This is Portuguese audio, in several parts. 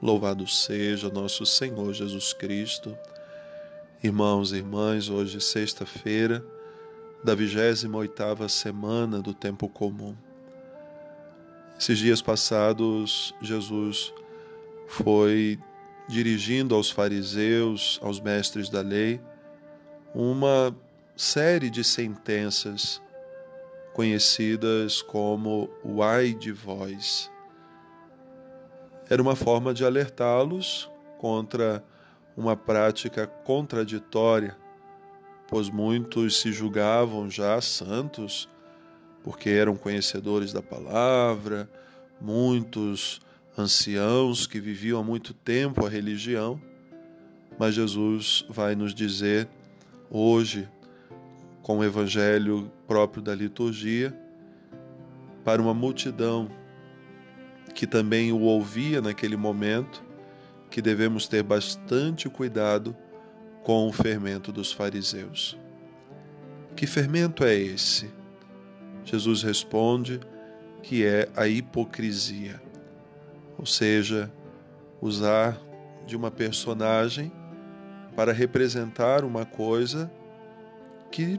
Louvado seja nosso Senhor Jesus Cristo. Irmãos e irmãs, hoje sexta-feira da 28ª semana do tempo comum. Esses dias passados, Jesus foi dirigindo aos fariseus, aos mestres da lei, uma série de sentenças conhecidas como o ai de vós era uma forma de alertá-los contra uma prática contraditória, pois muitos se julgavam já santos porque eram conhecedores da palavra, muitos anciãos que viviam há muito tempo a religião, mas Jesus vai nos dizer hoje, com o evangelho próprio da liturgia, para uma multidão que também o ouvia naquele momento, que devemos ter bastante cuidado com o fermento dos fariseus. Que fermento é esse? Jesus responde que é a hipocrisia, ou seja, usar de uma personagem para representar uma coisa que,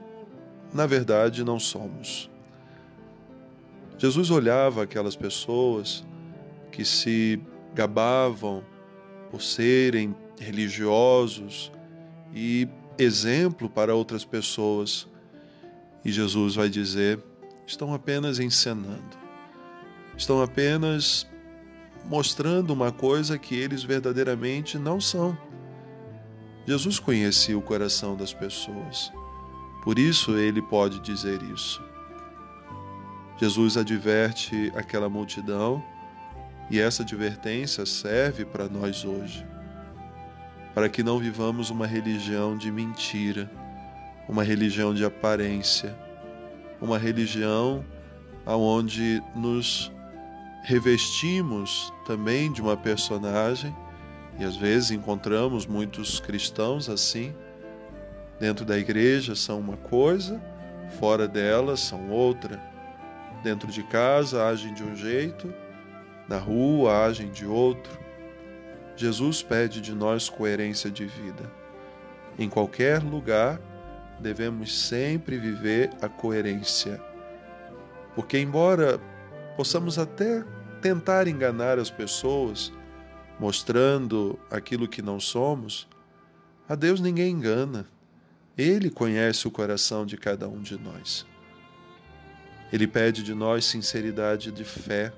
na verdade, não somos. Jesus olhava aquelas pessoas que se gabavam por serem religiosos e exemplo para outras pessoas. E Jesus vai dizer: estão apenas encenando, estão apenas mostrando uma coisa que eles verdadeiramente não são. Jesus conhecia o coração das pessoas, por isso ele pode dizer isso. Jesus adverte aquela multidão e essa advertência serve para nós hoje, para que não vivamos uma religião de mentira, uma religião de aparência, uma religião aonde nos revestimos também de uma personagem e às vezes encontramos muitos cristãos assim. Dentro da igreja são uma coisa, fora dela são outra. Dentro de casa agem de um jeito, na rua agem de outro. Jesus pede de nós coerência de vida. Em qualquer lugar, devemos sempre viver a coerência. Porque, embora possamos até tentar enganar as pessoas, mostrando aquilo que não somos, a Deus ninguém engana. Ele conhece o coração de cada um de nós. Ele pede de nós sinceridade de fé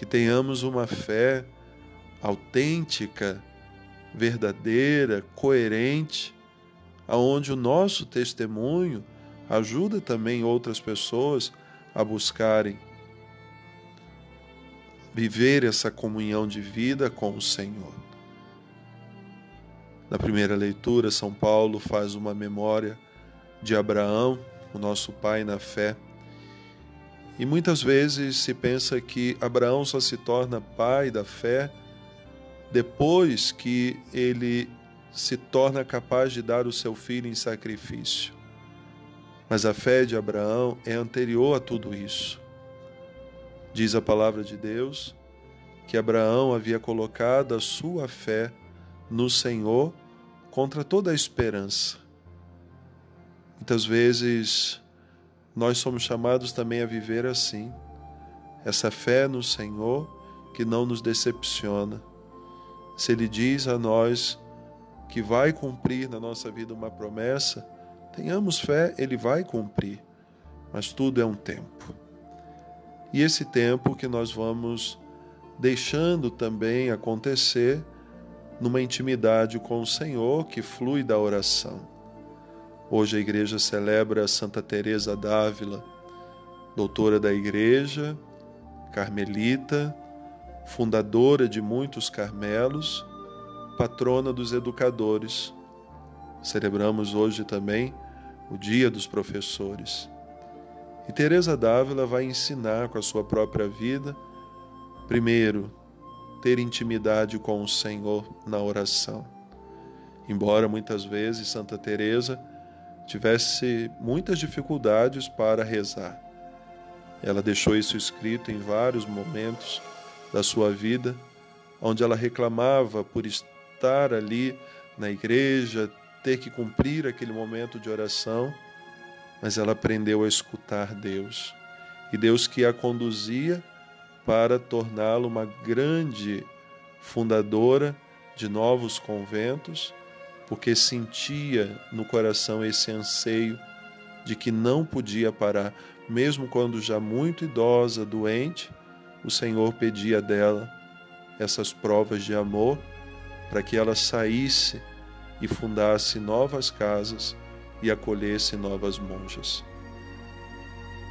que tenhamos uma fé autêntica, verdadeira, coerente, aonde o nosso testemunho ajuda também outras pessoas a buscarem viver essa comunhão de vida com o Senhor. Na primeira leitura, São Paulo faz uma memória de Abraão, o nosso pai na fé, e muitas vezes se pensa que Abraão só se torna pai da fé depois que ele se torna capaz de dar o seu filho em sacrifício. Mas a fé de Abraão é anterior a tudo isso. Diz a palavra de Deus que Abraão havia colocado a sua fé no Senhor contra toda a esperança. Muitas vezes nós somos chamados também a viver assim. Essa fé no Senhor que não nos decepciona. Se Ele diz a nós que vai cumprir na nossa vida uma promessa, tenhamos fé, Ele vai cumprir. Mas tudo é um tempo. E esse tempo que nós vamos deixando também acontecer numa intimidade com o Senhor que flui da oração. Hoje a igreja celebra Santa Teresa d'Ávila, doutora da igreja, carmelita, fundadora de muitos carmelos, patrona dos educadores. Celebramos hoje também o Dia dos Professores. E Teresa d'Ávila vai ensinar com a sua própria vida, primeiro, ter intimidade com o Senhor na oração. Embora muitas vezes Santa Teresa tivesse muitas dificuldades para rezar. Ela deixou isso escrito em vários momentos da sua vida, onde ela reclamava por estar ali na igreja, ter que cumprir aquele momento de oração, mas ela aprendeu a escutar Deus. E Deus que a conduzia para torná-la uma grande fundadora de novos conventos, porque sentia no coração esse anseio de que não podia parar, mesmo quando já muito idosa, doente, o Senhor pedia dela essas provas de amor para que ela saísse e fundasse novas casas e acolhesse novas monjas.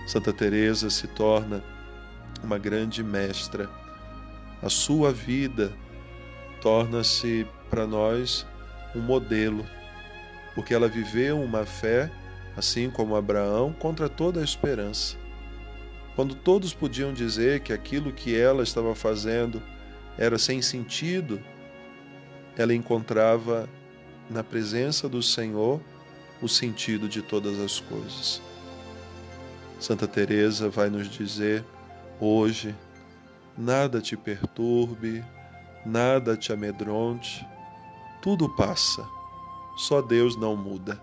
Santa Teresa se torna uma grande mestra. A sua vida torna-se para nós um modelo, porque ela viveu uma fé, assim como Abraão, contra toda a esperança. Quando todos podiam dizer que aquilo que ela estava fazendo era sem sentido, ela encontrava na presença do Senhor o sentido de todas as coisas. Santa Teresa vai nos dizer hoje: nada te perturbe, nada te amedronte, tudo passa, só Deus não muda.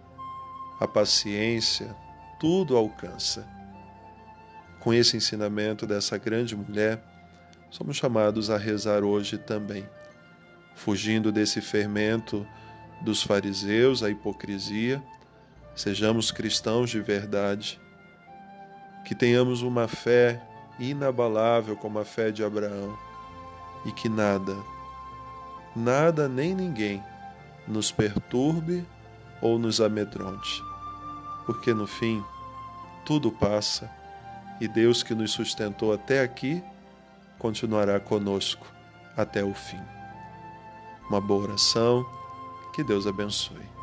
A paciência tudo alcança. Com esse ensinamento dessa grande mulher, somos chamados a rezar hoje também, fugindo desse fermento dos fariseus, a hipocrisia, sejamos cristãos de verdade, que tenhamos uma fé inabalável como a fé de Abraão e que nada, nada nem ninguém nos perturbe ou nos amedronte, porque no fim tudo passa e Deus que nos sustentou até aqui continuará conosco até o fim. Uma boa oração, que Deus abençoe.